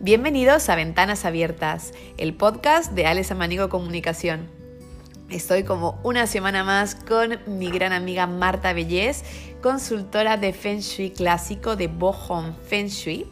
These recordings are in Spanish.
Bienvenidos a Ventanas Abiertas, el podcast de Alex Amanigo Comunicación. Estoy como una semana más con mi gran amiga Marta Bellés, consultora de Feng Shui clásico de Bohong Feng Shui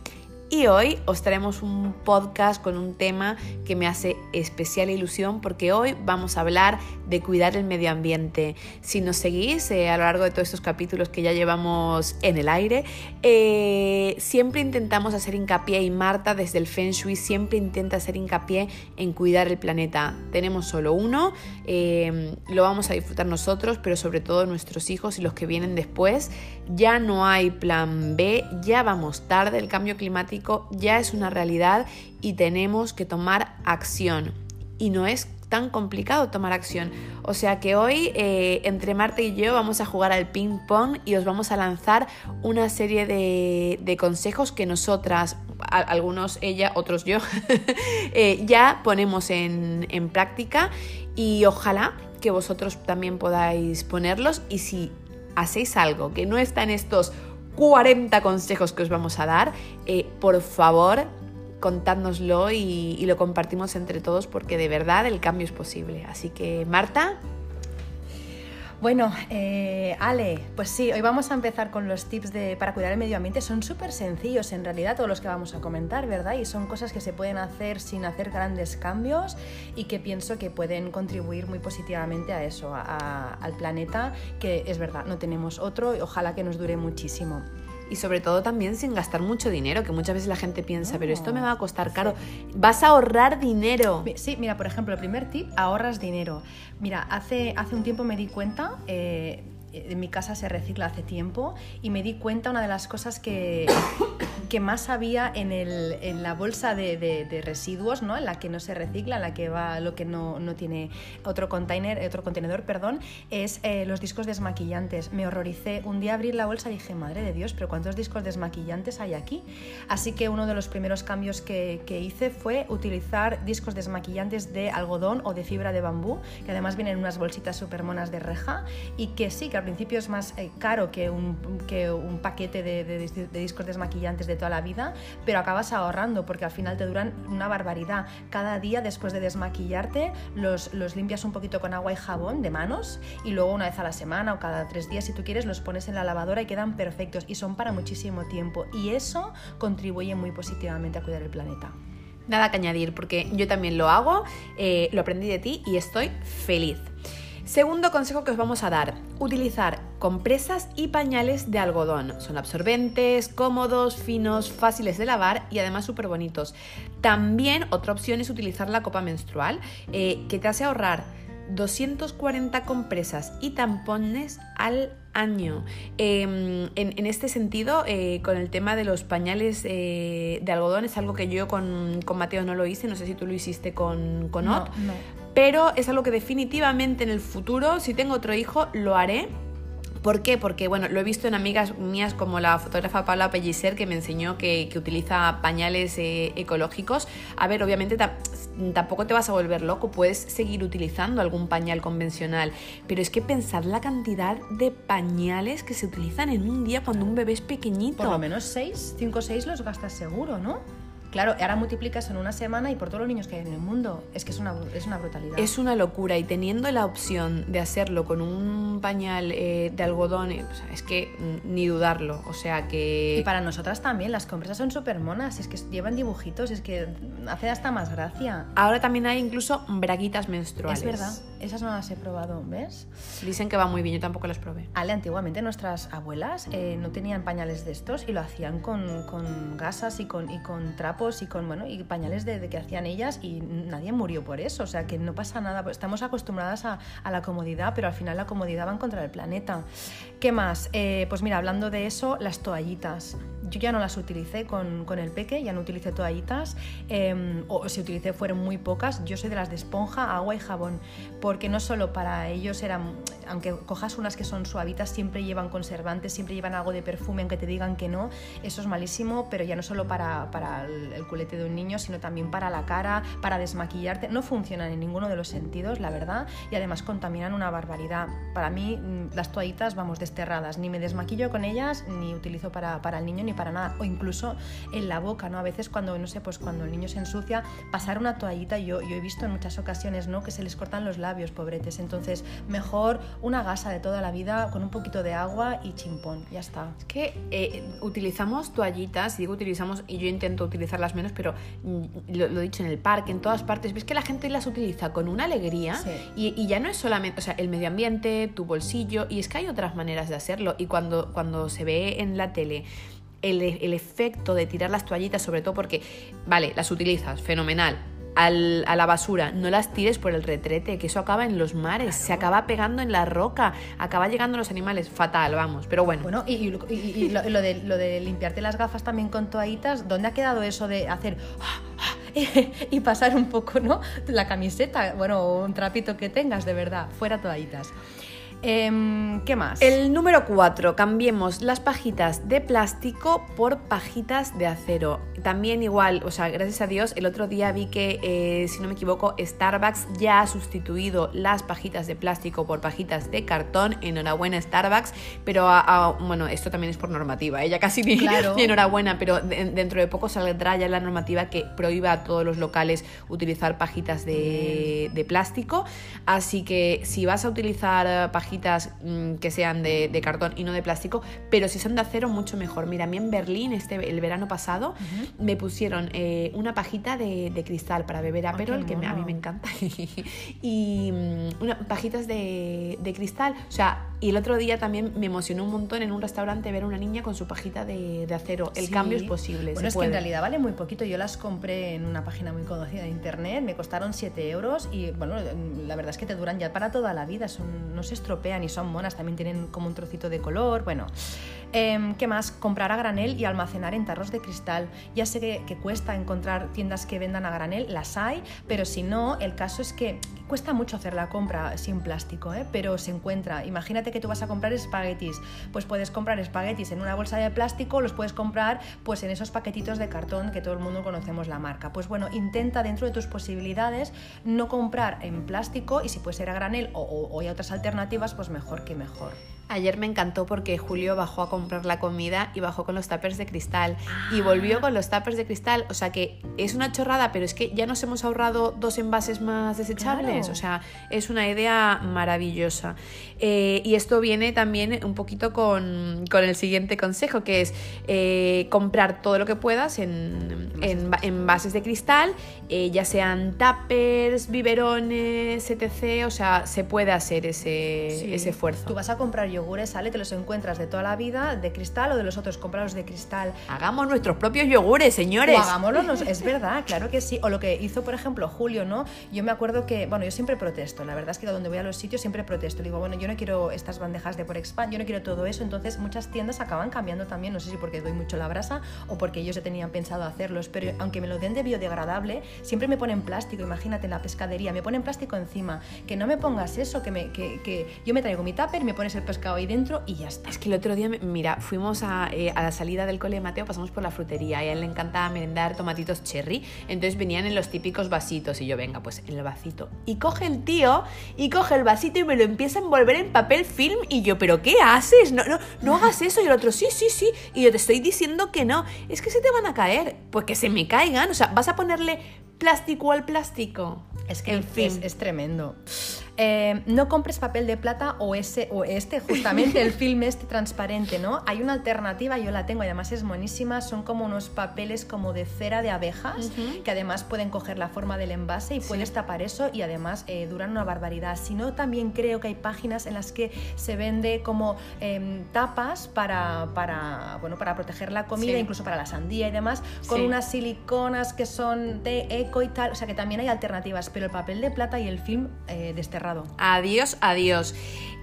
y hoy os traemos un podcast con un tema que me hace especial ilusión porque hoy vamos a hablar de cuidar el medio ambiente. Si nos seguís eh, a lo largo de todos estos capítulos que ya llevamos en el aire, eh, siempre intentamos hacer hincapié y Marta desde el Feng Shui siempre intenta hacer hincapié en cuidar el planeta. Tenemos solo uno, eh, lo vamos a disfrutar nosotros, pero sobre todo nuestros hijos y los que vienen después. Ya no hay plan B, ya vamos tarde, el cambio climático ya es una realidad y tenemos que tomar acción. Y no es tan complicado tomar acción. O sea que hoy eh, entre Marta y yo vamos a jugar al ping pong y os vamos a lanzar una serie de, consejos que nosotras, algunos ella, otros yo, eh, ya ponemos en, en práctica y ojalá que vosotros también podáis ponerlos y si hacéis algo que no está en estos 40 consejos que os vamos a dar. Eh, por favor, contádnoslo y, lo compartimos entre todos porque de verdad el cambio es posible. Así que, Marta. Bueno, eh, Ale, pues sí, hoy vamos a empezar con los tips de, para cuidar el medio ambiente. Son súper sencillos en realidad todos los que vamos a comentar, ¿verdad? Y son cosas que se pueden hacer sin hacer grandes cambios y que pienso que pueden contribuir muy positivamente a eso, al planeta, que es verdad, no tenemos otro y ojalá que nos dure muchísimo y sobre todo también sin gastar mucho dinero, que muchas veces la gente piensa, pero esto me va a costar caro. Vas a ahorrar dinero. Sí, mira, por ejemplo, el primer tip, ahorras dinero. Mira, hace, hace un tiempo me di cuenta... Eh, en mi casa se recicla hace tiempo y me di cuenta una de las cosas que, que más había en, el, en la bolsa de, de, residuos, ¿no? en la que no se recicla, en la que va lo que no, no tiene otro container, otro contenedor, perdón, es eh, los discos desmaquillantes. Me horroricé. Un día abrí la bolsa y dije, madre de Dios, pero ¿cuántos discos desmaquillantes hay aquí? Así que uno de los primeros cambios que, que hice fue utilizar discos desmaquillantes de algodón o de fibra de bambú, que además vienen en unas bolsitas súper monas de reja y que sí, que al principio es más eh, caro que un, que un paquete de, de, de discos desmaquillantes de toda la vida, pero acabas ahorrando porque al final te duran una barbaridad. Cada día después de desmaquillarte los, los limpias un poquito con agua y jabón de manos y luego una vez a la semana o cada tres días si tú quieres los pones en la lavadora y quedan perfectos y son para muchísimo tiempo y eso contribuye muy positivamente a cuidar el planeta. Nada que añadir porque yo también lo hago, eh, lo aprendí de ti y estoy feliz. Segundo consejo que os vamos a dar, utilizar compresas y pañales de algodón. Son absorbentes, cómodos, finos, fáciles de lavar y además súper bonitos. También otra opción es utilizar la copa menstrual, eh, que te hace ahorrar 240 compresas y tampones al año. Em, en, este sentido, eh, con el tema de los pañales eh, de algodón, es algo que yo con, Mateo no lo hice, no sé si tú lo hiciste con, con Ot, pero es algo que definitivamente en el futuro, si tengo otro hijo, lo haré. ¿Por qué? Porque, bueno, lo he visto en amigas mías como la fotógrafa Paula Pellicer que me enseñó que, utiliza pañales eh, ecológicos. A ver, obviamente tampoco te vas a volver loco, puedes seguir utilizando algún pañal convencional, pero es que pensar la cantidad de pañales que se utilizan en un día cuando un bebé es pequeñito. Por lo menos 6, 5 o 6 los gastas seguro, ¿no? Claro, ahora multiplicas en una semana y por todos los niños que hay en el mundo. Es que es una, es una brutalidad. Es una locura y teniendo la opción de hacerlo con un pañal eh, de algodón, eh, es que ni dudarlo. O sea que... Y para nosotras también, las compresas son súper monas, es que llevan dibujitos, es que hace hasta más gracia. Ahora también hay incluso braguitas menstruales. Es verdad, esas no las he probado, ¿ves? Dicen que va muy bien, yo tampoco las probé. Ale, antiguamente nuestras abuelas eh, no tenían pañales de estos y lo hacían con, con gasas y con, y con trapos y con bueno y pañales de, que hacían ellas y nadie murió por eso, o sea que no pasa nada, estamos acostumbradas a, la comodidad, pero al final la comodidad va en contra del planeta. ¿Qué más? Eh, pues mira, hablando de eso, las toallitas. Yo ya no las utilicé con, con el peque, ya no utilicé toallitas, em, o si utilicé fueron muy pocas. Yo soy de las de esponja, agua y jabón, porque no solo para ellos eran, aunque cojas unas que son suavitas, siempre llevan conservantes, siempre llevan algo de perfume, aunque te digan que no, eso es malísimo, pero ya no solo para, para el el, culete de un niño, sino también para la cara, para desmaquillarte. No funcionan en ninguno de los sentidos, la verdad, y además contaminan una barbaridad. Para mí, mm, las toallitas, vamos, desterradas. Ni me desmaquillo con ellas, ni utilizo para, para el niño, ni para nada. O incluso en la boca, ¿no? A veces cuando, no sé, pues cuando el niño se ensucia, pasar una toallita, yo, yo he visto en muchas ocasiones, ¿no? Que se les cortan los labios, pobretes. Entonces, mejor una gasa de toda la vida con un poquito de agua y chimpón, ya está. Es que eh, utilizamos toallitas, digo utilizamos, y yo intento utilizarlas menos, pero mm, lo, lo he dicho en el parque, en todas partes, ves que la gente las utiliza con una alegría Sí. y, y ya no es solamente, o sea, el medio ambiente, tu bolsillo, y es que hay otras maneras de hacerlo. Y cuando, cuando se ve en la tele el, el efecto de tirar las toallitas, sobre todo porque, vale, las utilizas, fenomenal. Al- a la basura, no las tires por el retrete, que eso acaba en los mares, se acaba pegando en la roca, acaba llegando a los animales, fatal, vamos, pero bueno. Bueno, y, y- y- y lo, lo de, lo de limpiarte las gafas también con toallitas, ¿dónde ha quedado eso de hacer y pasar un poco, ¿no? La camiseta, bueno, un trapito que tengas, de verdad, fuera toallitas. Em, ¿Qué más? El número 4, cambiemos las pajitas de plástico por pajitas de acero. También igual, o sea, gracias a Dios, el otro día vi que, eh, si no me equivoco, Starbucks ya ha sustituido las pajitas de plástico por pajitas de cartón. Enhorabuena Starbucks, pero a- a- bueno, esto también es por normativa, ella casi ni, Claro. ni enhorabuena, pero de- dentro de poco saldrá ya la normativa que prohíba a todos los locales utilizar pajitas de, de plástico. Así que si vas a utilizar eh, mm, que sean de, de cartón y no de plástico, pero si son de acero, mucho mejor. Mira, a mí en Berlín, este, el verano pasado, me pusieron eh, una pajita de, de cristal para beber Aperol, qué que me- a mí me encanta, y mm, una, pajitas de, de cristal. O sea, y el otro día también me emocionó un montón en un restaurante ver a una niña con su pajita de, de acero. El Sí. cambio es posible. Bueno, se es puede. que en realidad vale muy poquito. Yo las compré en una página muy conocida de internet, me costaron 7 euros y bueno, la verdad es que te duran ya para toda la vida, son, no se estropean y son monas, también tienen como un trocito de color. Bueno, Em, ¿qué más? Comprar a granel y almacenar en tarros de cristal. Ya sé que, cuesta encontrar tiendas que vendan a granel, las hay, pero si no, el caso es que cuesta mucho hacer la compra sin plástico, ¿eh? pero se encuentra. Imagínate que tú vas a comprar espaguetis, pues puedes comprar espaguetis en una bolsa de plástico, los puedes comprar pues en esos paquetitos de cartón que todo el mundo conocemos la marca. Pues bueno, intenta dentro de tus posibilidades no comprar en plástico y si puede ser a granel o hay otras alternativas, pues mejor que mejor. Ayer me encantó porque Julio bajó a comprar la comida y bajó con los tuppers de cristal y volvió con los tuppers de cristal. O sea que es una chorrada, pero es que ya nos hemos ahorrado dos envases más desechables. Claro. O sea, es una idea maravillosa. Eh, y esto viene también un poquito con, con el siguiente consejo, que es eh, comprar todo lo que puedas en, en va- envases de cristal, eh, ya sean tuppers, biberones, etc. O sea, se puede hacer ese, Sí. ese esfuerzo. Tú vas a comprar yogures, ¿sale? Te los encuentras de toda la vida, de cristal o de los otros, comprados de cristal. Hagamos nuestros propios yogures, señores. O hagámoslo, es verdad, claro que sí. O lo que hizo, por ejemplo, Julio, ¿no? Yo me acuerdo que, bueno, yo siempre protesto, la verdad es que donde voy a los sitios siempre protesto. Digo, bueno, yo no quiero estas bandejas de por expand, yo no quiero todo eso. Entonces, muchas tiendas acaban cambiando también, no sé si porque doy mucho la brasa o porque ellos ya tenían pensado hacerlos, pero aunque me lo den de biodegradable, siempre me ponen plástico, imagínate en la pescadería, me ponen plástico encima. Que no me pongas eso, que, me, que, que yo me traigo mi tupper y me pones el pescado ahí dentro y ya está. Es que el otro día, mira, fuimos a, eh, a la salida del cole de Mateo, pasamos por la frutería y a él le encantaba merendar tomatitos cherry, entonces venían en los típicos vasitos y yo, venga, pues en el vasito. Y coge el tío y coge el vasito y me lo empieza a envolver en papel film y yo, ¿pero qué haces? No, no, no hagas eso. Y el otro, sí, sí, sí. Y yo te estoy diciendo que no. Es que se te van a caer. Pues que se me caigan. O sea, vas a ponerle plástico al plástico. Es que en es, fin. es tremendo. Eh, no compres papel de plata o ese o este, justamente el film este transparente, ¿no? Hay una alternativa, yo la tengo y además es buenísima, son como unos papeles como de cera de abejas que además pueden coger la forma del envase y puedes tapar eso y además eh, duran una barbaridad. Si no, también creo que hay páginas en las que se vende como em, tapas para, para, bueno, para proteger la comida, Sí. incluso para la sandía y demás, con Sí. unas siliconas que son de eco y tal, o sea que también hay alternativas, pero el papel de plata y el film eh, desterrado Adiós, adiós.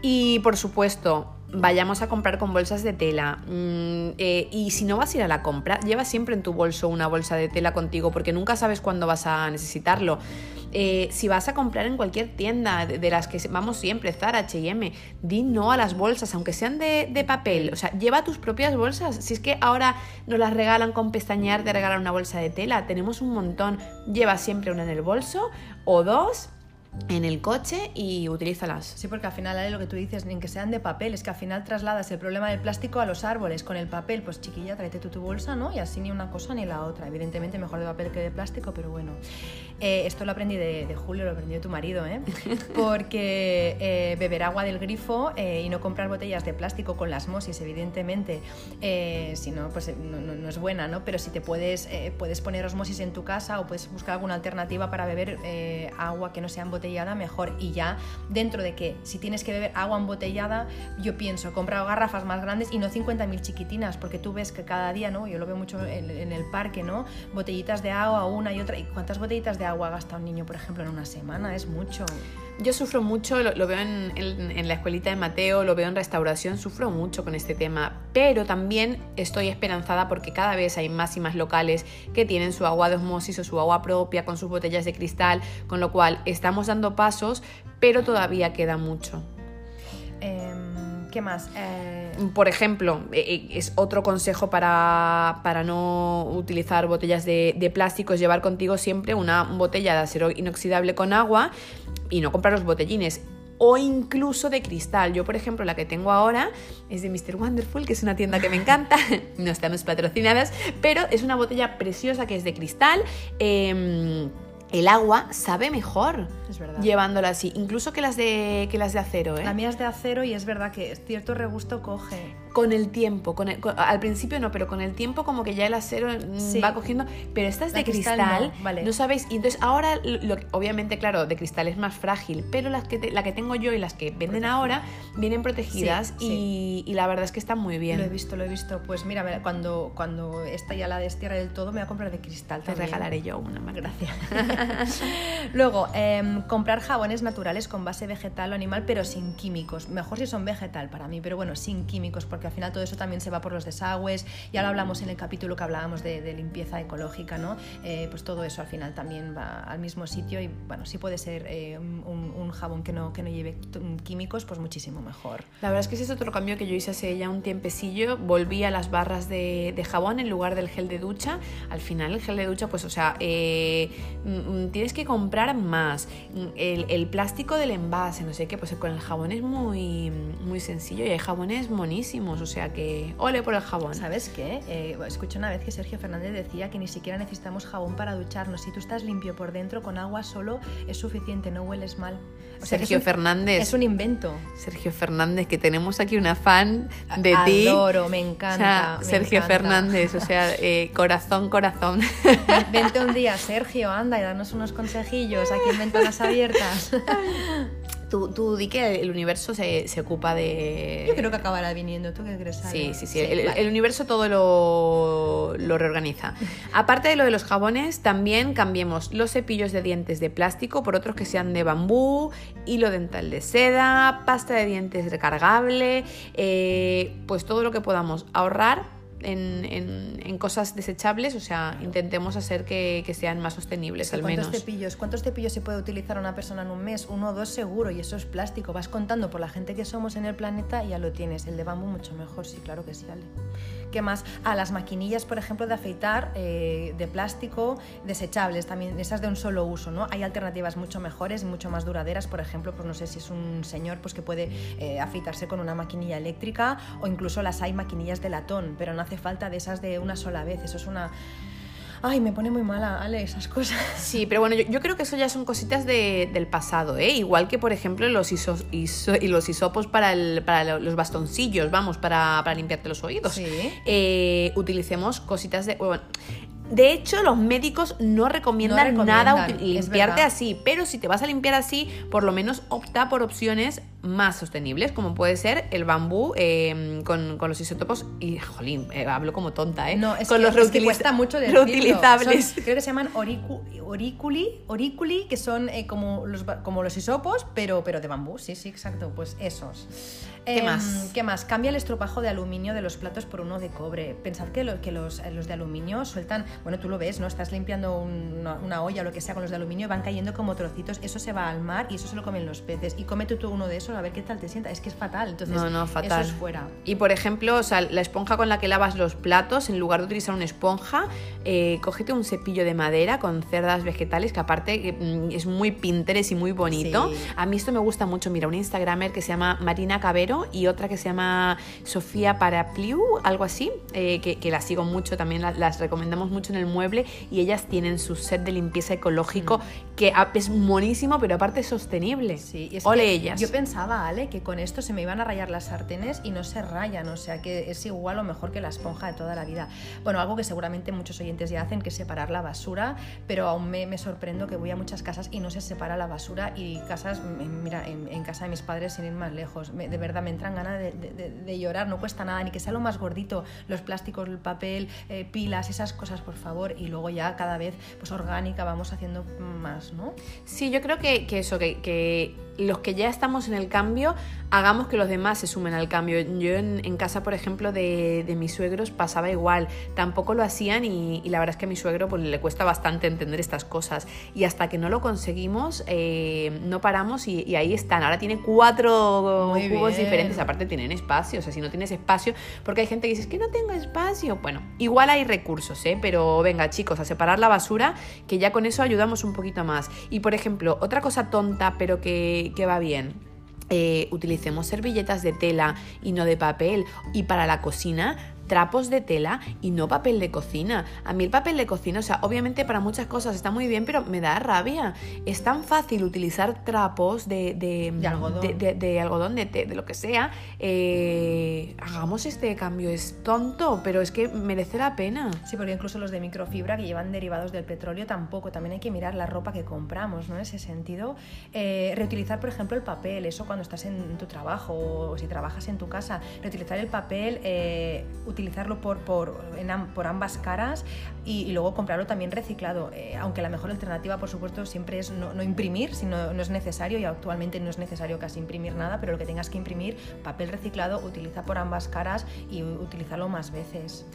Y por supuesto, vayamos a comprar con bolsas de tela. Mm, eh, y si no vas a ir a la compra, lleva siempre en tu bolso una bolsa de tela contigo porque nunca sabes cuándo vas a necesitarlo. Eh, si vas a comprar en cualquier tienda de, las que vamos siempre, Zara, HM, di no a las bolsas, aunque sean de, de, papel. O sea, lleva tus propias bolsas. Si es que ahora nos las regalan con pestañear, te regalan una bolsa de tela. Tenemos un montón. Lleva siempre una en el bolso o dos en el coche y utilízalas. Sí, porque al final lo que tú dices, ni que sean de papel, es que al final trasladas el problema del plástico a los árboles. Con el papel, pues chiquilla, tráete tú tu bolsa, ¿no? Y así ni una cosa ni la otra. Evidentemente mejor de papel que de plástico, pero bueno. Eh, esto lo aprendí de, Julio, lo aprendí de tu marido, ¿eh? Porque eh, beber agua del grifo eh, y no comprar botellas de plástico con las mosis, evidentemente, si no, pues no, no, es buena, ¿no? Pero si te puedes, puedes poner osmosis en tu casa o puedes buscar alguna alternativa para beber agua que no sea botellas mejor. Y ya dentro de que si tienes que beber agua embotellada, yo pienso, comprar garrafas más grandes y no 50.000 chiquitinas, porque tú ves que cada día, ¿no? Yo lo veo mucho en, el parque, ¿no? Botellitas de agua, una y otra. ¿Y cuántas botellitas de agua gasta un niño, por ejemplo, en una semana? Es mucho. Yo sufro mucho, lo, veo en, en, la escuelita de Mateo, lo veo en restauración, sufro mucho con este tema, pero también estoy esperanzada porque cada vez hay más y más locales que tienen su agua de osmosis o su agua propia con sus botellas de cristal, con lo cual estamos dando pasos, pero todavía queda mucho. Em, ¿Qué más? Eh, Por ejemplo, e, e, es otro consejo para, para no utilizar botellas de, de, plástico, es llevar contigo siempre una botella de acero inoxidable con agua y no comprar los botellines o incluso de cristal. Yo, por ejemplo, la que tengo ahora es de Mr. Wonderful, que es una tienda que me encanta. no estamos patrocinadas, pero es una botella preciosa que es de cristal. Eh, el agua sabe mejor es verdad. llevándola así, incluso que las de, que las de acero. ¿eh? La mía es de acero y es verdad que cierto regusto coge. Con el tiempo, con, al principio no, pero con el tiempo como que ya el acero mm, va cogiendo, pero esta es de cristal, no, vale. no, sabéis, y entonces ahora, lo, obviamente claro, de cristal es más frágil, pero las que la que tengo yo y las que venden ahora vienen protegidas y, y, la verdad es que están muy bien. Lo he visto, lo he visto, pues mira, cuando, cuando esta ya la destierre del todo me voy a comprar de cristal. Te regalaré yo una, más. gracias. Luego, eh, comprar jabones naturales con base vegetal o animal, pero sin químicos. Mejor si son vegetal para mí, pero bueno, sin químicos, porque al final todo eso también se va por los desagües. Ya lo hablamos en el capítulo que hablábamos de, limpieza ecológica, ¿no? Eh, pues todo eso al final también va al mismo sitio y bueno, si puede ser eh, un, jabón que no, que no lleve químicos, pues muchísimo mejor. La verdad es que ese es otro cambio que yo hice hace ya un tiempecillo. Volví a las barras de, jabón en lugar del gel de ducha. Al final el gel de ducha, pues o sea, eh, mm, mm, tienes que comprar más. El, el, plástico del envase, no sé qué, pues con el jabón es muy, muy sencillo y hay jabones monísimos, o sea que ole por el jabón. ¿Sabes qué? Eh, escuché una vez que Sergio Fernández decía que ni siquiera necesitamos jabón para ducharnos. Si tú estás limpio por dentro con agua solo es suficiente, no hueles mal. O sea, Sergio es un, Fernández. Es un invento. Sergio Fernández, que tenemos aquí una fan de ti. Adoro, me encanta. O sea, me Sergio encanta. Fernández, o sea, eh, corazón, corazón. Vente un día, Sergio, anda y danos unos consejillos aquí en Ventanas Abiertas. Tú, tú, di que el universo se, se, ocupa de... Yo creo que acabará viniendo, ¿tú qué crees? Sí, sí, sí, el, vale. el, universo todo lo, lo reorganiza. Aparte de lo de los jabones, también cambiemos los cepillos de dientes de plástico por otros que sean de bambú, hilo dental de seda, pasta de dientes recargable, eh, pues todo lo que podamos ahorrar en, en, en, cosas desechables, o sea, intentemos hacer que, que sean más sostenibles sí, al ¿cuántos menos. Cepillos, ¿Cuántos cepillos se puede utilizar una persona en un mes? Uno o dos seguro, y eso es plástico. Vas contando por la gente que somos en el planeta y ya lo tienes. El de bambú mucho mejor, sí, claro que sí, Ale. ¿Qué más? Ah, las maquinillas, por ejemplo, de afeitar eh, de plástico desechables, también esas de un solo uso, ¿no? Hay alternativas mucho mejores y mucho más duraderas, por ejemplo, pues no sé si es un señor pues que puede eh, afeitarse con una maquinilla eléctrica o incluso las hay maquinillas de latón, pero no hace falta de esas de una sola vez, eso es una... Ay, me pone muy mala, Ale, esas cosas. Sí, pero bueno, yo, yo creo que eso ya son cositas de, del pasado, ¿eh? Igual que, por ejemplo, los, isos, iso, y los hisopos para, el, para, los bastoncillos, vamos, para, para limpiarte los oídos. Sí. Eh, utilicemos cositas de... Bueno, de hecho, los médicos no recomiendan, no recomiendan nada limpiarte así, pero si te vas a limpiar así, por lo menos opta por opciones más sostenibles, como puede ser el bambú eh, con, con, los isótopos y, jolín, eh, hablo como tonta, ¿eh? No, es con que, los es que cuesta mucho decirlo. reutilizables. Son, creo que se llaman oricu, oriculi, oriculi, que son eh, como, los, como los isopos, pero, pero de bambú, sí, sí, exacto, pues esos. ¿Qué Em, más? ¿Qué más? Cambia el estropajo de aluminio de los platos por uno de cobre. Pensad que, lo- que los, los de aluminio sueltan, bueno, tú lo ves, ¿no? Estás limpiando una, una olla o lo que sea con los de aluminio y van cayendo como trocitos. Eso se va al mar y eso se lo comen los peces. Y cómete tú uno de esos a ver qué tal te sienta. Es que es fatal. Entonces, No, no, fatal. eso es fuera. Y por ejemplo, o sea, la esponja con la que lavas los platos, en lugar de utilizar una esponja, eh, cógete un cepillo de madera con cerdas vegetales, que aparte mm, es muy Pinterest y muy bonito. Sí. A mí esto me gusta mucho. Mira, una Instagramer que se llama Marina Cabero y otra que se llama Sofía Parapliu, algo así, eh, que, que las sigo mucho, también la- las, recomendamos mucho en el mueble y ellas tienen su set de limpieza ecológico que a- es monísimo, pero aparte es sostenible. Sí, es Ole que ellas. Yo pensaba, Que con esto se me iban a rayar las sartenes y no se rayan, o sea que es igual o mejor que la esponja de toda la vida. Bueno, algo que seguramente muchos oyentes ya hacen, que es separar la basura, pero aún me, me sorprendo que voy a muchas casas y no se separa la basura y casas, mira, en, casa de mis padres sin ir más lejos. De verdad me entran ganas de llorar, no cuesta nada, ni que sea lo más gordito, los plásticos, el papel, eh, pilas, esas cosas, por favor, y luego ya cada vez pues orgánica vamos haciendo más, ¿no? Sí, yo creo que, que eso, que, que los que ya estamos en el cambio, hagamos que los demás se sumen al cambio. Yo en, en casa, por ejemplo, de, de mis suegros pasaba igual. Tampoco lo hacían y, y la verdad es que a mi suegro pues, le cuesta bastante entender estas cosas. Y hasta que no lo conseguimos, eh, no paramos y, y ahí están. Ahora tiene cuatro Muy cubos bien. diferentes. Aparte tienen espacio. O sea, si no tienes espacio, porque hay gente que dice, es que no tengo espacio. Bueno, igual hay recursos, ¿eh? Pero venga, chicos, a separar la basura, que ya con eso ayudamos un poquito más. Y por ejemplo, otra cosa tonta, pero que, que va bien. Eh, utilicemos servilletas de tela y no de papel. Y para la cocina, trapos de tela y no papel de cocina. A mí el papel de cocina, o sea, obviamente para muchas cosas está muy bien, pero me da rabia. Es tan fácil utilizar trapos de, de, De algodón. de- de- de algodón, lo que sea. Eh, hagamos este cambio. Es tonto, pero es que merece la pena. Sí, porque incluso los de microfibra que llevan derivados del petróleo tampoco. También hay que mirar la ropa que compramos, ¿no? En ese sentido. Eh, reutilizar, por ejemplo, el papel, eso cuando estás en tu trabajo o si trabajas en tu casa. Reutilizar el papel, eh, utilizarlo por, por, en am- por ambas caras y, y luego comprarlo también reciclado. Eh, aunque la mejor alternativa, por supuesto, siempre es no, no imprimir, si no, no es necesario y actualmente no es necesario casi imprimir nada, pero lo que tengas que imprimir, papel reciclado, utiliza por ambas caras y utilízalo más veces.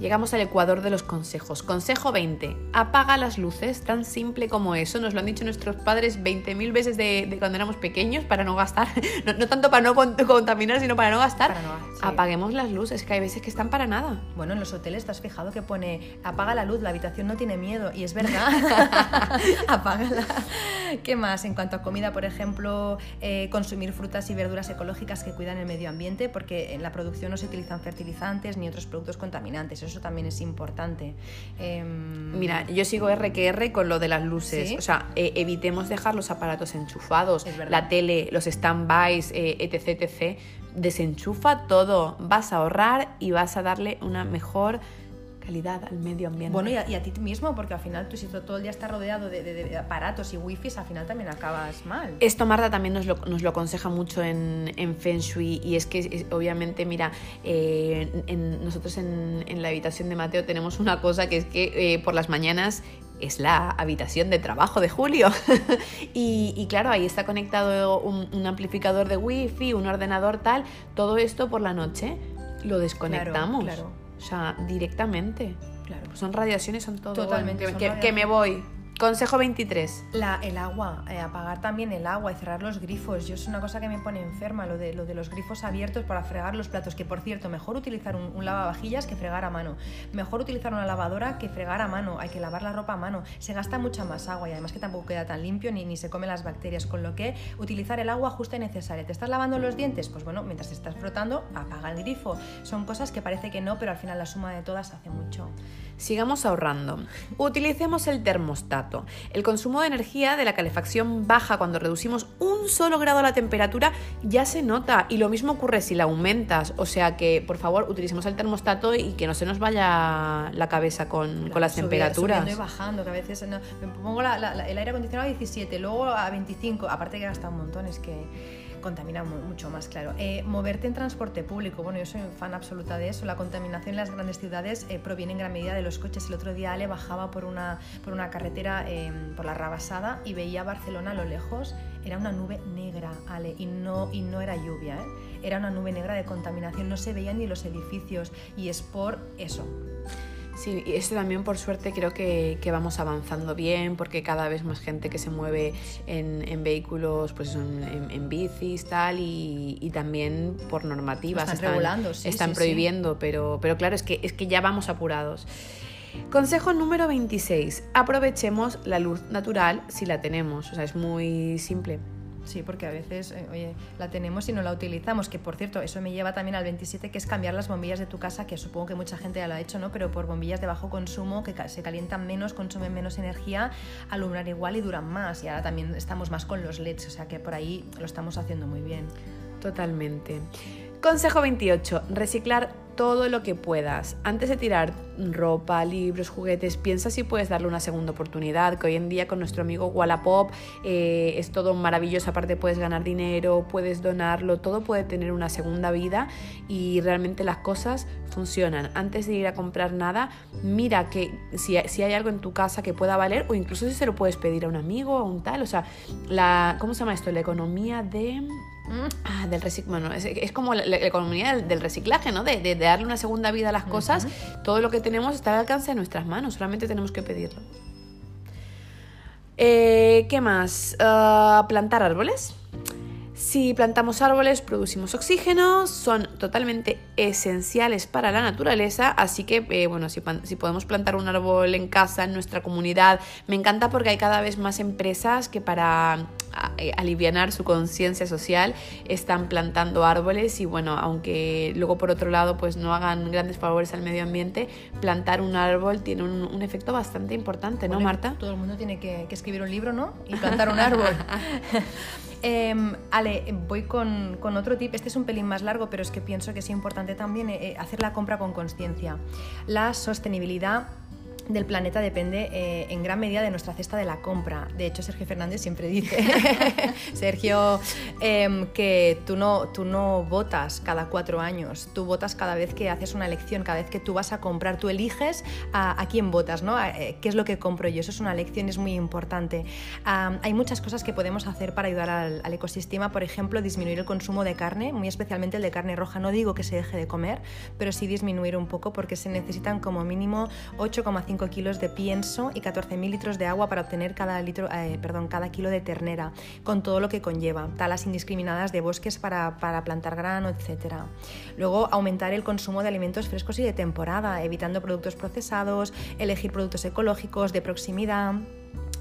Llegamos al ecuador de los consejos. Consejo 20. Apaga las luces, tan simple como eso. Nos lo han dicho nuestros padres 20.000 veces de, de cuando éramos pequeños para no gastar. No, no tanto para no con- contaminar, sino para no gastar. Para no- sí. Apaguemos las luces, que hay veces que están para nada. Bueno, en los hoteles te has fijado que pone apaga la luz, la habitación no tiene miedo. Y es verdad, apágala. ¿Qué más? En cuanto a comida, por ejemplo, eh, consumir frutas y verduras ecológicas que cuidan el medio ambiente, porque en la producción no se utilizan fertilizantes ni otros productos contaminantes. Eso también es importante. Em, Mira, yo sigo R que R con lo de las luces. ¿Sí? O sea, eh, evitemos dejar los aparatos enchufados, la tele, los stand-bys, eh, etc, etc. Desenchufa todo. Vas a ahorrar y vas a darle una mejor calidad al medio ambiente. Bueno, y a, y a ti mismo, porque al final tú si todo el día estás rodeado de, de- de aparatos y wifis, al final también acabas mal. Esto Marta también nos lo, nos lo aconseja mucho en, en Feng Shui y es que es- obviamente, mira, eh, en- nosotros en, en la habitación de Mateo tenemos una cosa que es que eh, por las mañanas es la habitación de trabajo de Julio y, y claro, ahí está conectado un, un amplificador de wifi, un ordenador tal, todo esto por la noche lo desconectamos. claro. O sea, directamente. Claro. Pues son radiaciones, son todo. Totalmente, Bueno, son que, que me voy. Consejo 23. La, el agua, eh, apagar también el agua y cerrar los grifos. Yo es una cosa que me pone enferma, lo de, lo de los grifos abiertos para fregar los platos. Que por cierto, mejor utilizar un, un lavavajillas que fregar a mano. Mejor utilizar una lavadora que fregar a mano. Hay que lavar la ropa a mano. Se gasta mucha más agua y además que tampoco queda tan limpio ni, ni se comen las bacterias. Con lo que utilizar el agua justa y necesaria. ¿Te estás lavando los dientes? Pues bueno, mientras te estás frotando, apaga el grifo. Son cosas que parece que no, pero al final la suma de todas hace mucho. Sigamos ahorrando. Utilicemos el termostato. El consumo de energía de la calefacción baja cuando reducimos un solo grado la temperatura ya se nota y lo mismo ocurre si la aumentas. O sea que, por favor, utilicemos el termostato y que no se nos vaya la cabeza con, con las temperaturas. Subiendo y bajando, que a veces no, me pongo la- la- la- el aire acondicionado a 17, luego a 25, aparte que gasta un montón, es que contamina mucho más, claro. Eh, moverte en transporte público, bueno, yo soy fan absoluta de eso. La contaminación en las grandes ciudades eh, proviene en gran medida de los coches. El otro día Ale bajaba por una, por una carretera, em, por la Rabasada, y veía Barcelona a lo lejos. Era una nube negra, Ale, y no, y no era lluvia, ¿eh? era una nube negra de contaminación. No se veían ni los edificios, y es por eso, Sí, y esto también por suerte creo que, que, vamos avanzando bien porque cada vez más gente que se mueve en, en vehículos, pues en, en, bicis tal y, y, también por normativas. Están, están regulando, sí, Están sí, prohibiendo, sí. Pero, pero claro, es que, es que ya vamos apurados. Consejo número 26. Aprovechemos la luz natural si la tenemos. O sea, es muy simple. Sí, porque a veces, eh, oye, la tenemos y no la utilizamos, que por cierto, eso me lleva también al 27, que es cambiar las bombillas de tu casa, que supongo que mucha gente ya lo ha hecho, ¿no? Pero por bombillas de bajo consumo, que se calientan menos, consumen menos energía, alumbran igual y duran más. Y ahora también estamos más con los LEDs, o sea que por ahí lo estamos haciendo muy bien. Totalmente. Consejo 28. Reciclar todo lo que puedas. Antes de tirar ropa, libros, juguetes, piensa si puedes darle una segunda oportunidad, que hoy en día con nuestro amigo Wallapop eh, es todo maravilloso, aparte puedes ganar dinero, puedes donarlo, todo puede tener una segunda vida y realmente las cosas funcionan. Antes de ir a comprar nada, mira que si, si hay algo en tu casa que pueda valer o incluso si se lo puedes pedir a un amigo o un tal, o sea, la, ¿cómo se llama esto? La economía de... Ah, del recic bueno, es, es, como la, la economía del, del, reciclaje, ¿no? De, de, de, darle una segunda vida a las cosas. Uh -huh. Todo lo que tenemos está al alcance de nuestras manos, solamente tenemos que pedirlo. Eh, ¿Qué más? Uh, plantar árboles. Si plantamos árboles, producimos oxígeno, son totalmente esenciales para la naturaleza, así que, eh, bueno, si, si, podemos plantar un árbol en casa, en nuestra comunidad, me encanta porque hay cada vez más empresas que para aliviar su conciencia social están plantando árboles y, bueno, aunque luego por otro lado pues no hagan grandes favores al medio ambiente, plantar un árbol tiene un, un efecto bastante importante, ¿no, bueno, Marta? Todo el mundo tiene que, que escribir un libro, ¿no? Y plantar un árbol. Eh, Ale, voy con, con, otro tip. Este es un pelín más largo, pero es que pienso que es importante también eh, hacer la compra con conciencia. La sostenibilidad del planeta depende eh, en gran medida de nuestra cesta de la compra. De hecho, Sergio Fernández siempre dice, Sergio, eh, que tú no, tú no votas cada cuatro años, tú votas cada vez que haces una elección, cada vez que tú vas a comprar, tú eliges a, a quién votas, ¿no? A, eh, ¿Qué es lo que compro yo? Eso es una elección, es muy importante. Um, hay muchas cosas que podemos hacer para ayudar al, al, ecosistema, por ejemplo, disminuir el consumo de carne, muy especialmente el de carne roja. No digo que se deje de comer, pero sí disminuir un poco porque se necesitan como mínimo 8,5 kilos de pienso y 14.000 litros de agua para obtener cada, litro, eh, perdón, cada kilo de ternera, con todo lo que conlleva, talas indiscriminadas de bosques para, para plantar grano, etc. Luego, aumentar el consumo de alimentos frescos y de temporada, evitando productos procesados, elegir productos ecológicos de proximidad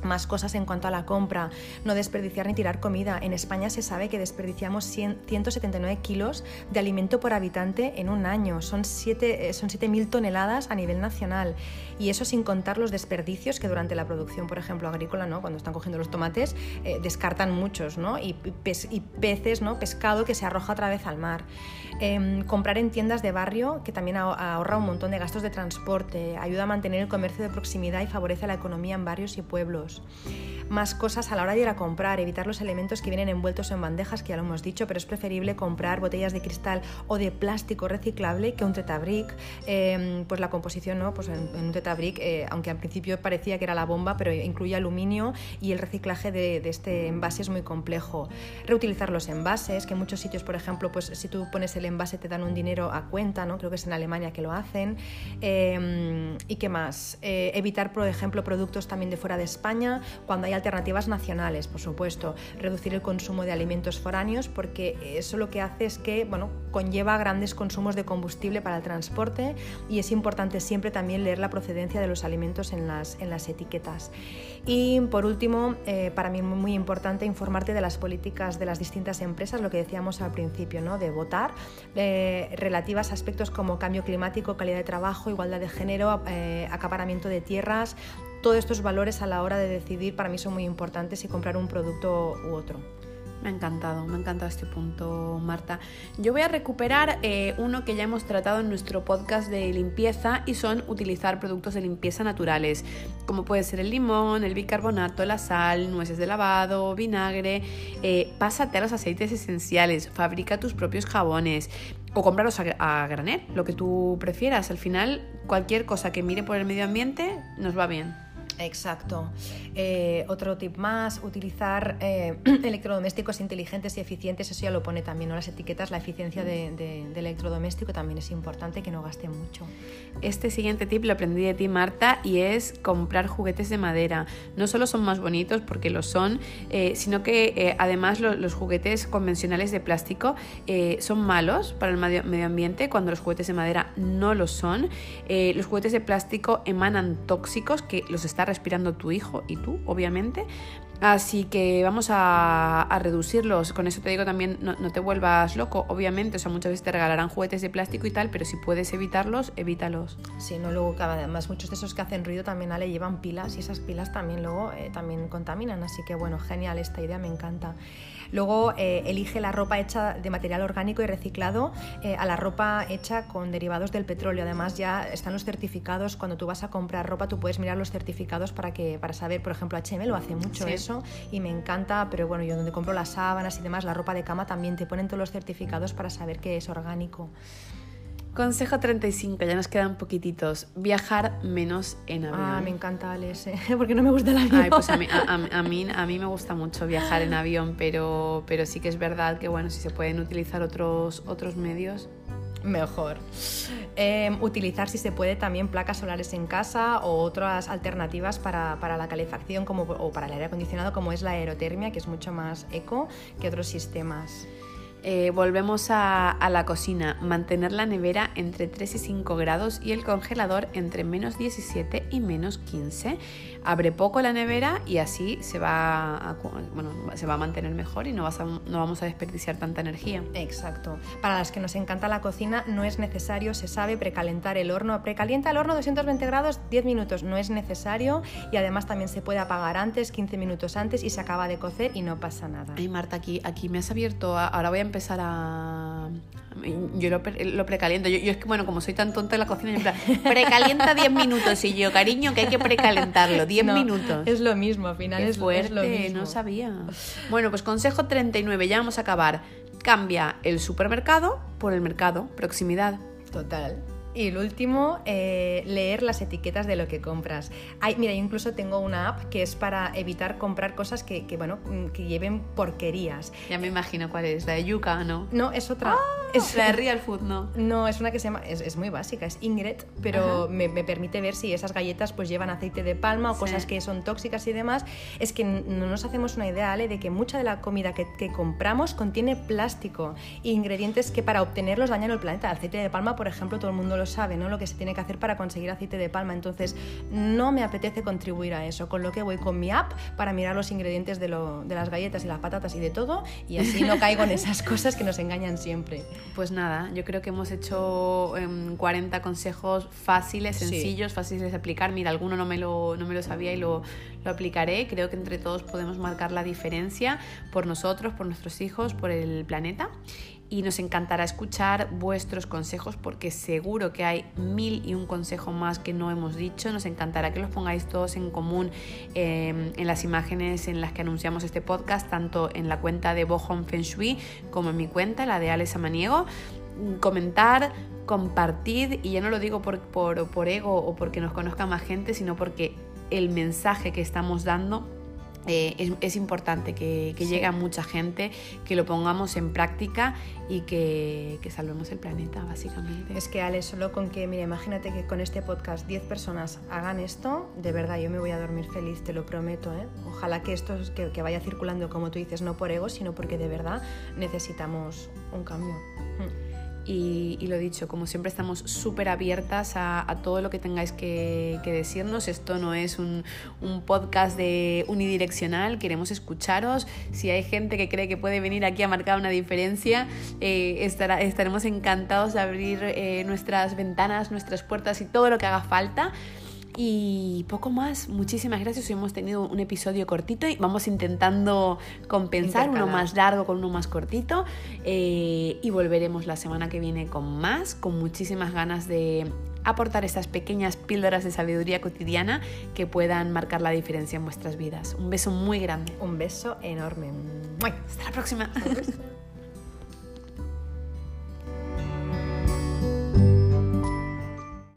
más cosas en cuanto a la compra, no desperdiciar ni tirar comida. En España se sabe que desperdiciamos 100, 179 kilos de alimento por habitante en un año. Son 7.000 son 7 toneladas a nivel nacional. Y eso sin contar los desperdicios que durante la producción, por ejemplo, agrícola, ¿no? cuando están cogiendo los tomates, eh, descartan muchos, ¿no? Y, y, peces, ¿no? pescado que se arroja otra vez al mar. Eh, comprar en tiendas de barrio, que también ahorra un montón de gastos de transporte, ayuda a mantener el comercio de proximidad y favorece la economía en barrios y pueblos. Más cosas a la hora de ir a comprar, evitar los elementos que vienen envueltos en bandejas, que ya lo hemos dicho, pero es preferible comprar botellas de cristal o de plástico reciclable que un tetabric. Eh, pues la composición, ¿no? Pues en, en un tetabric, eh, aunque al principio parecía que era la bomba, pero incluye aluminio y el reciclaje de, de, este envase es muy complejo. Reutilizar los envases, que en muchos sitios, por ejemplo, pues si tú pones el envase te dan un dinero a cuenta, ¿no? Creo que es en Alemania que lo hacen. Eh, ¿Y qué más? evitar, por ejemplo, productos también de fuera de España cuando hay alternativas nacionales, por supuesto, reducir el consumo de alimentos foráneos porque eso lo que hace es que, bueno, conlleva grandes consumos de combustible para el transporte y es importante siempre también leer la procedencia de los alimentos en las, en las etiquetas. Y por último, eh, para mí muy importante informarte de las políticas de las distintas empresas, lo que decíamos al principio, ¿no? de votar, eh, relativas a aspectos como cambio climático, calidad de trabajo, igualdad de género, eh, acaparamiento de tierras, todos estos valores a la hora de decidir para mí son muy importantes y comprar un producto u otro. Me ha encantado, me ha encantado este punto, Marta. Yo voy a recuperar eh, uno que ya hemos tratado en nuestro podcast de limpieza y son utilizar productos de limpieza naturales, como puede ser el limón, el bicarbonato, la sal, nueces de lavado, vinagre. Eh, pásate a los aceites esenciales, fabrica tus propios jabones o cómpralos a, a granel, lo que tú prefieras. Al final, cualquier cosa que mire por el medio ambiente nos va bien. Exacto. Eh, otro tip más, utilizar eh, electrodomésticos inteligentes y eficientes, eso ya lo pone también, ¿no? Las etiquetas, la eficiencia de, electrodoméstico también es importante, que no gaste mucho. Este siguiente tip lo aprendí de ti, Marta, y es comprar juguetes de madera. No solo son más bonitos, porque lo son, eh, sino que además los juguetes convencionales de plástico son malos para el medio, medio, ambiente, cuando los juguetes de madera no lo son. los juguetes de plástico emanan tóxicos que los está respirando tu hijo y tú, obviamente. Así que vamos a, reducirlos. Con eso te digo también, no, te vuelvas loco, obviamente. O sea, muchas veces te regalarán juguetes de plástico y tal, pero si puedes evitarlos, evítalos. Sí, no, luego además muchos de esos que hacen ruido también Ale llevan pilas y esas pilas también luego eh, también contaminan. Así que bueno, genial esta idea, me encanta. Luego eh, elige la ropa hecha de material orgánico y reciclado eh, a la ropa hecha con derivados del petróleo. Además ya están los certificados. Cuando tú vas a comprar ropa, tú puedes mirar los certificados para que para saber, por ejemplo, H&M lo hace mucho eso y me encanta. Pero bueno, yo donde compro las sábanas y demás, la ropa de cama también te ponen todos los certificados para saber que es orgánico. Consejo 35, ya nos quedan poquititos. Viajar menos en avión. Ah, me encanta Alex, ¿eh? porque no me gusta el avión. Ay, pues a mí, a, mí, a mí me gusta mucho viajar en avión, pero, pero sí que es verdad que bueno, si se pueden utilizar otros, otros medios. Mejor. Em, utilizar, si se puede, también placas solares en casa o otras alternativas para, para, la calefacción como, o para el aire acondicionado, como es la aerotermia, que es mucho más eco que otros sistemas. Eh, volvemos a, la cocina, mantener la nevera entre 3 y 5 grados y el congelador entre menos 17 y menos 15. Abre poco la nevera y así se va a, bueno, se va a mantener mejor y no, no vamos a desperdiciar tanta energía. Exacto. Para las que nos encanta la cocina no es necesario, se sabe, precalentar el horno. Precalienta el horno 220 grados 10 minutos, no es necesario y además también se puede apagar antes, 15 minutos antes y se acaba de cocer y no pasa nada. Ay Marta, aquí, aquí me has abierto, ahora voy a empezar a... Yo lo, lo precaliento. Yo, es que, bueno, como soy tan tonta en la cocina, yo en precalienta 10 minutos. Y yo, cariño, que hay que precalentarlo, 10 minutos. Es lo mismo, al final es, fuerte, lo mismo. no sabía. Bueno, pues consejo 39, ya vamos a acabar. Cambia el supermercado por el mercado, proximidad. Total. Y el último, eh, leer las etiquetas de lo que compras. Hay, mira, yo incluso tengo una app que es para evitar comprar cosas que, bueno, mm, que lleven porquerías. Ya me imagino cuál es, la de Yuka, ¿no? No, es otra. Ah, es la de Real Food, ¿no? No, es una que se llama, es, muy básica, es Ingrid, pero me, permite ver si esas galletas pues llevan aceite de palma o cosas que son tóxicas y demás. Es que no nos hacemos una idea, Ale, de que mucha de la comida que, que compramos contiene plástico e ingredientes que para obtenerlos dañan el planeta. El aceite de palma, por ejemplo, todo el mundo lo sabe, ¿no? Lo que se tiene que hacer para conseguir aceite de palma. Entonces, no me apetece contribuir a eso, con lo que voy con mi app para mirar los ingredientes de, lo, de las galletas y las patatas y de todo, y así no caigo en esas cosas que nos engañan siempre. Pues nada, yo creo que hemos hecho 40 em, consejos fáciles, sencillos, fáciles de aplicar. Mira, alguno no me lo, no me lo sabía y lo, lo aplicaré. Creo que entre todos podemos marcar la diferencia por nosotros, por nuestros hijos, por el planeta y nos encantará escuchar vuestros consejos porque seguro que hay mil y un consejo más que no hemos dicho. Nos encantará que los pongáis todos en común em, en las imágenes en las que anunciamos este podcast, tanto en la cuenta de Bohom Feng Shui como en mi cuenta, la de Alex Amaniego. Comentar, compartir, y ya no lo digo por, por, por ego o porque nos conozca más gente, sino porque el mensaje que estamos dando eh, es, importante que, llegue a mucha gente, que lo pongamos en práctica y que, salvemos el planeta, básicamente. Es que, Ale, solo con que, mira, imagínate que con este podcast 10 personas hagan esto, de verdad, yo me voy a dormir feliz, te lo prometo. ¿eh? Ojalá que esto que, que vaya circulando, como tú dices, no por ego, sino porque de verdad necesitamos un cambio. Mm. Y, lo dicho, como siempre estamos súper abiertas a, todo lo que tengáis que, decirnos. Esto no es un, podcast de unidireccional, queremos escucharos. Si hay gente que cree que puede venir aquí a marcar una diferencia, eh, estaremos encantados de abrir eh, nuestras ventanas, nuestras puertas y todo lo que haga falta. Y poco más, muchísimas gracias. Hoy hemos tenido un episodio cortito y vamos intentando compensar uno más largo con uno más cortito. Eh, y volveremos la semana que viene con más, con muchísimas ganas de aportar estas pequeñas píldoras de sabiduría cotidiana que puedan marcar la diferencia en vuestras vidas. Un beso muy grande. Un beso enorme. Hasta la próxima.